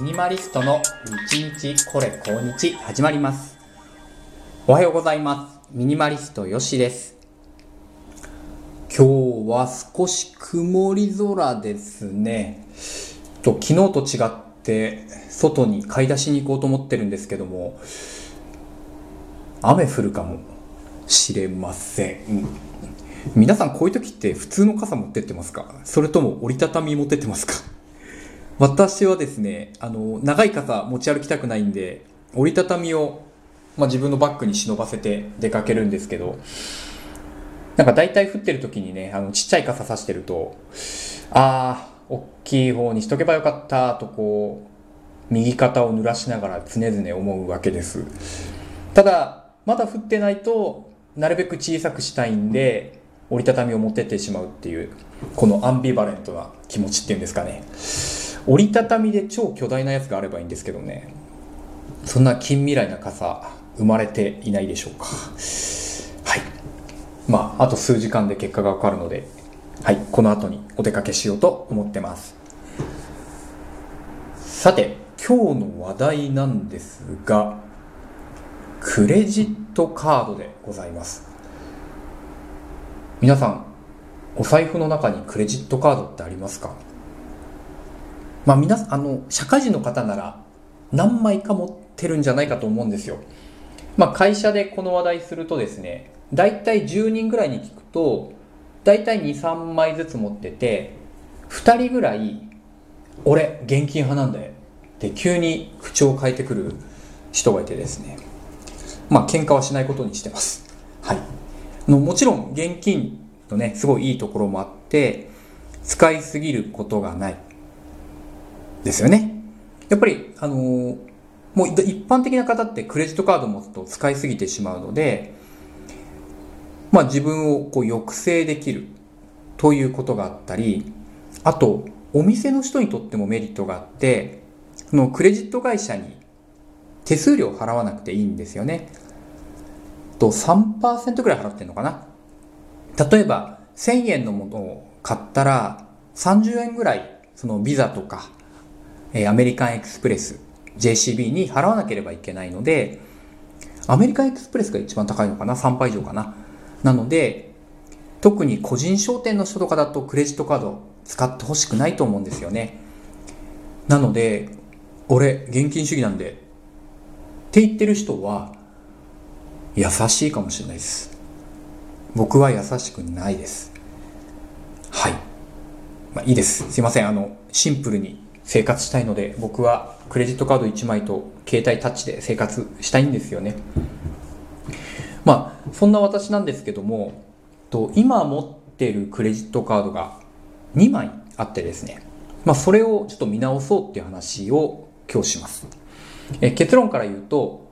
ミニマリストの日日これ今日始まります。おはようございます。ミニマリストよしです。今日は少し曇り空ですね。と昨日と違って外に買い出しに行こうと思ってるんですけども雨降るかもしれません。皆さんこういう時って普通の傘持ってってますか？それとも折りたたみ持ってってますか？私はですね、あの、長い傘持ち歩きたくないんで、折りたたみを、まあ、自分のバッグに忍ばせて出かけるんですけど、なんか大体降ってる時にね、あの、ちっちゃい傘さしてると、あー、大きい方にしとけばよかったとこう、右肩を濡らしながら常々思うわけです。ただ、まだ降ってないと、なるべく小さくしたいんで、折りたたみを持ってってしまうっていう、このアンビバレントな気持ちっていうんですかね。折りたたみで超巨大なやつがあればいいんですけどね。そんな近未来な傘生まれていないでしょうか。はい。まああと数時間で結果がわかるのではい。この後にお出かけしようと思ってます。さて今日の話題なんですがクレジットカードでございます。皆さんお財布の中にクレジットカードってありますか？まあ皆あの社会人の方なら何枚か持ってるんじゃないかと思うんですよ。まあ会社でこの話題するとですね、大体10人ぐらいに聞くと、大体2、3枚ずつ持ってて、2人ぐらい、俺、現金派なんだよ。って急に口調を変えてくる人がいてですね。まあ喧嘩はしないことにしてます。はい。のもちろん現金のね、すごいいいところもあって、使いすぎることがない。ですよね。やっぱり、あのー、もう一般的な方ってクレジットカード持つと使いすぎてしまうので、まあ自分をこう抑制できるということがあったり、あと、お店の人にとってもメリットがあって、そのクレジット会社に手数料払わなくていいんですよね。と3%ぐらい払ってるのかな。例えば1000円のものを買ったら30円ぐらいそのビザとかえアメリカンエクスプレス JCB に払わなければいけないので、アメリカンエクスプレスが一番高いのかな ?3 倍以上かな？なので、特に個人商店の人とかだとクレジットカード使ってほしくないと思うんですよね。なので、俺、現金主義なんで、って言ってる人は、優しいかもしれないです。僕は優しくないです。はい。まあいいです。すいません。あの、シンプルに生活したいので僕はクレジットカード1枚と携帯タッチで生活したいんですよね。まあそんな私なんですけどもと今持ってるクレジットカードが2枚あってですね。まあそれをちょっと見直そうっていう話を今日します。え結論から言うと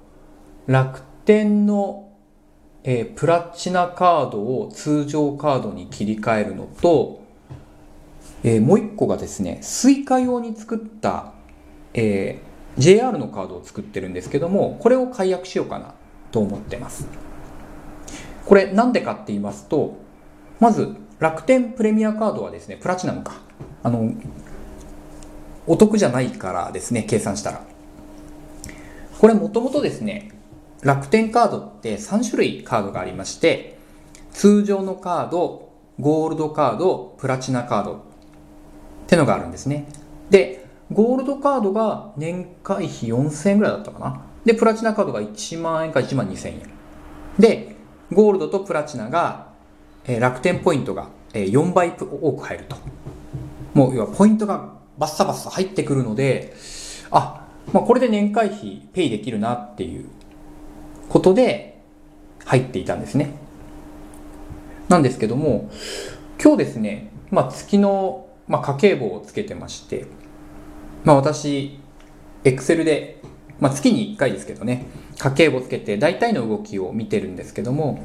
楽天の、え、プラチナカードを通常カードに切り替えるのとえー、もう一個がですね、 Suica用に作った、えー、JR のカードを作ってるんですけども、これを解約しようかなと思ってます。これなんでかって言いますと、まず楽天プレミアカードはですね、プラチナムか。あの、お得じゃないからですね、計算したら。これもともとですね、楽天カードって3種類カードがありまして、通常のカード、ゴールドカード、プラチナカードってのがあるんですね。で、ゴールドカードが年会費4000円ぐらいだったかな。で、プラチナカードが1万円か1万2000円。で、ゴールドとプラチナが、えー、楽天ポイントが、えー、4倍多く入ると。もう、要はポイントがバッサバッサ入ってくるので、あ、まあ、これで年会費ペイできるなっていうことで入っていたんですね。なんですけども、今日ですね、まあ、月のまあ、家計簿をつけてまして、まあ、私、エクセルで、まあ、月に1回ですけどね、家計簿つけて大体の動きを見てるんですけども、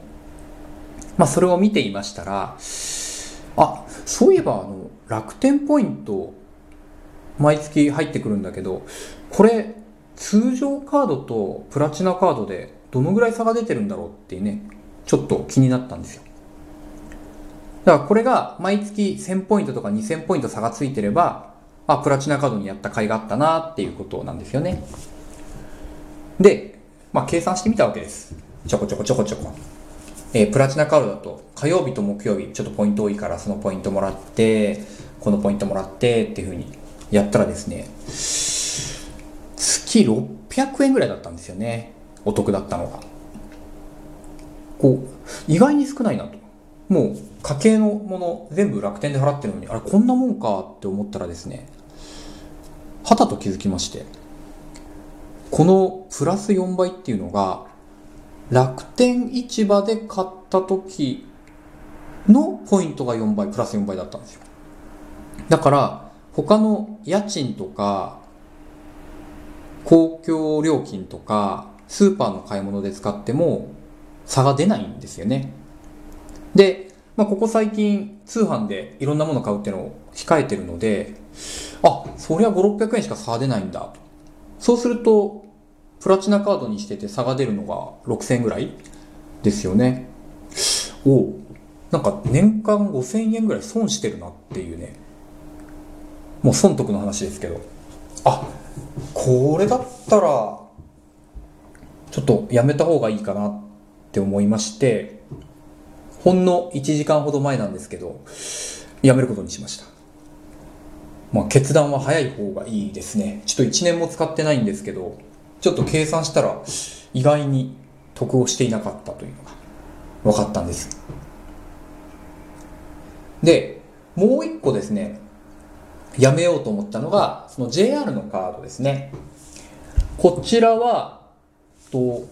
まあ、それを見ていましたら、あ、そういえば、あの、楽天ポイント、毎月入ってくるんだけど、これ、通常カードとプラチナカードでどのぐらい差が出てるんだろうっていうね、ちょっと気になったんですよ。だからこれが毎月1000ポイントとか2000ポイント差がついてれば、あ、プラチナカードにやった甲斐があったなっていうことなんですよね。で、まあ、計算してみたわけです。ちょこちょこちょこちょこ。えー、プラチナカードだと火曜日と木曜日ちょっとポイント多いからそのポイントもらってこのポイントもらってっていうふうにやったらですね月600円ぐらいだったんですよねお得だったのがこう意外に少ないなともう家計のもの全部楽天で払ってるのにあれこんなもんかって思ったらですねはたと気づきましてこのプラス4倍っていうのが楽天市場で買った時のポイントが4倍プラス4倍だったんですよ。だから他の家賃とか公共料金とかスーパーの買い物で使っても差が出ないんですよね。で、まあ、ここ最近通販でいろんなもの買うっていうのを控えてるのであそりゃ5600円しか差が出ないんだ。とそうするとプラチナカードにしてて差が出るのが6000円ぐらいですよね。おなんか年間5000円ぐらい損してるなっていうね。もう損得の話ですけど。あこれだったらちょっとやめた方がいいかなって思いまして。ほんの1時間ほど前なんですけどやめることにしました。まあ決断は早い方がいいですね。ちょっと1年も使ってないんですけどちょっと計算したら意外に得をしていなかったというのが分かったんです。でもう一個ですねやめようと思ったのが、その JR のカードですね。こちらは、と、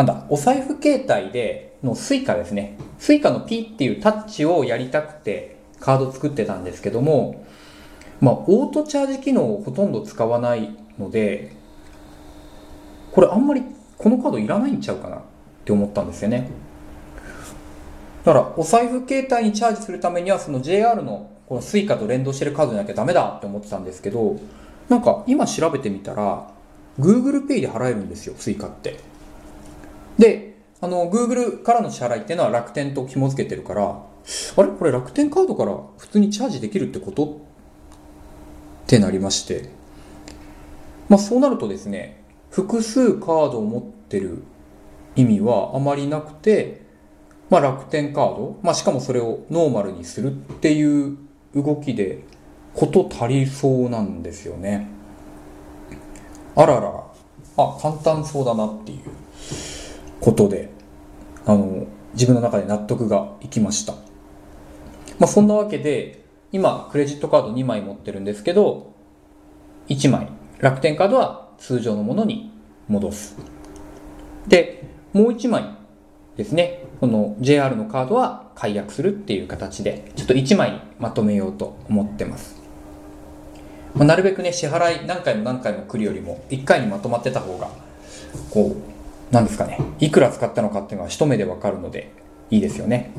なんだ、お財布携帯での Suica ですね。Suica の P っていうタッチをやりたくてカード作ってたんですけども、まあ、オートチャージ機能をほとんど使わないので、これあんまりこのカードいらないんちゃうかなって思ったんですよね。だから、お財布携帯にチャージするためには、その JR のこの Suica と連動してるカードじゃなきゃダメだって思ってたんですけど、なんか今調べてみたら、Google Pay で払えるんですよ、Suica って。で、あの、Google からの支払いっていうのは楽天と紐付けてるから、あれ？これ楽天カードから普通にチャージできるってこと？ってなりまして。まあそうなるとですね、複数カードを持ってる意味はあまりなくて、まあ楽天カード、まあしかもそれをノーマルにするっていう動きでこと足りそうなんですよね。あらら、あ、簡単そうだなっていう。ことで、あの、自分の中で納得がいきました。まあそんなわけで、今、クレジットカード2枚持ってるんですけど、1枚、楽天カードは通常のものに戻す。で、もう1枚ですね、この JR のカードは解約するっていう形で、ちょっと1枚まとめようと思ってます。まあ、なるべくね、支払い何回も何回も来るよりも、1回にまとまってた方が、こうう、なんですかね、いくら使ったのかっていうのは一目でわかるので、いいですよね。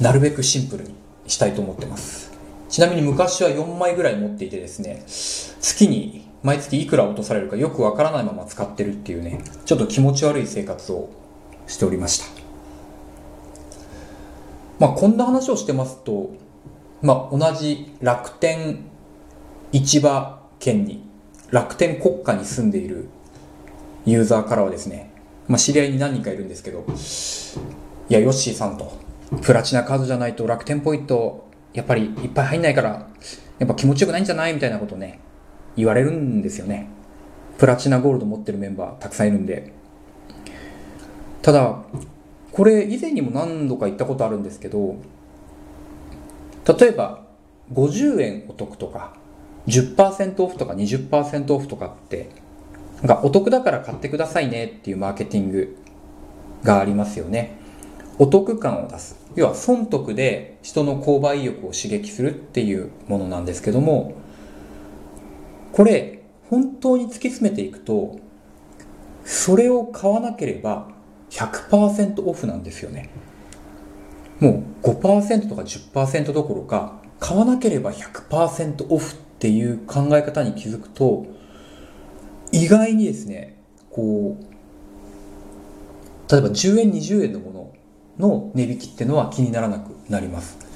なるべくシンプルにしたいと思ってます。ちなみに昔は4枚ぐらい持っていてですね、月に毎月いくら落とされるかよくわからないまま使ってるっていうね、ちょっと気持ち悪い生活をしておりました。まあ、こんな話をしてますと、まあ、同じ楽天市場圏に、楽天国家に住んでいるユーザーからはですね、まあ、知り合いに何人かいるんですけど、いや、ヨッシーさんと、プラチナカードじゃないと楽天ポイント、やっぱりいっぱい入んないから、やっぱ気持ちよくないんじゃないみたいなことね、言われるんですよね。プラチナゴールド持ってるメンバーたくさんいるんで。ただ、これ以前にも何度か言ったことあるんですけど例えば50円お得とか10%オフとか20%オフとかってなんかお得だから買ってくださいねっていうマーケティングがありますよねお得感を出す要は損得で人の購買意欲を刺激するっていうものなんですけどもこれ本当に突き詰めていくとそれを買わなければ100%オフなんですよね。もう5%とか10%どころか、買わなければ100%オフっていう考え方に気づくと、意外にですね、こう、例えば10円、20円のものの値引きっていうのは気にならなくなります。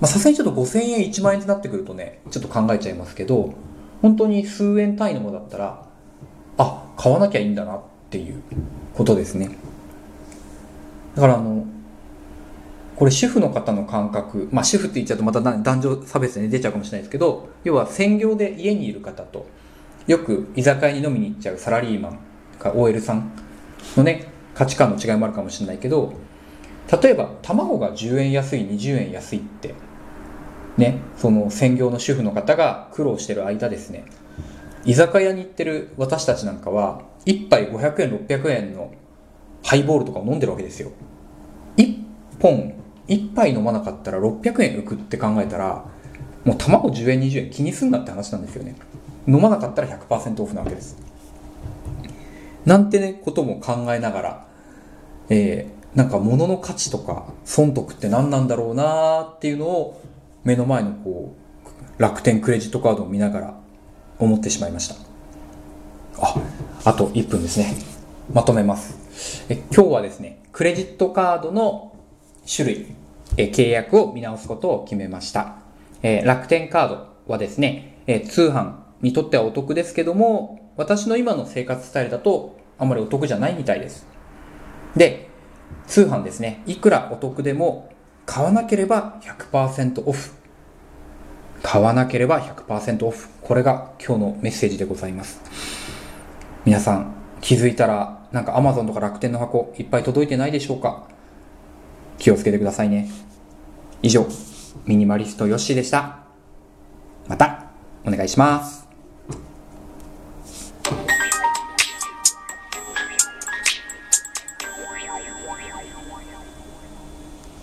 まあさすがにちょっと5000円1万円ってなってくるとねちょっと考えちゃいますけど本当に数円単位のものだったらあ買わなきゃいいんだなっていうことですねだからあのこれ主婦の方の感覚まあ主婦って言っちゃうとまた男女差別で出ちゃうかもしれないですけど要は専業で家にいる方とよく居酒屋に飲みに行っちゃうサラリーマンか OL さんのね価値観の違いもあるかもしれないけど例えば卵が10円安い20円安いってねその専業の主婦の方が苦労してる間ですね。居酒屋に行ってる私たちなんかは1杯500円600円のハイボールとかを飲んでるわけですよ。1本1杯飲まなかったら600円浮くって考えたらもう卵10円20円気にすんなって話なんですよね。飲まなかったら100%オフなわけです。なんてねことも考えながらえー、なんか物の価値とか損得って何なんだろうなっていうのを目の前のこう楽天クレジットカードを見ながら思ってしまいました。ああと1分ですね。まとめます。え今日はですねクレジットカードの種類え契約を見直すことを決めました、え、楽天カードはですね、え、通販にとってはお得ですけども私の今の生活スタイルだとあまりお得じゃないみたいです。で通販ですね。いくらお得でも買わなければ100%オフ。買わなければ100%オフ。これが今日のメッセージでございます。皆さん気づいたらなんか Amazon とか楽天の箱いっぱい届いてないでしょうか？気をつけてくださいね。以上ミニマリストヨッシーでした。またお願いします。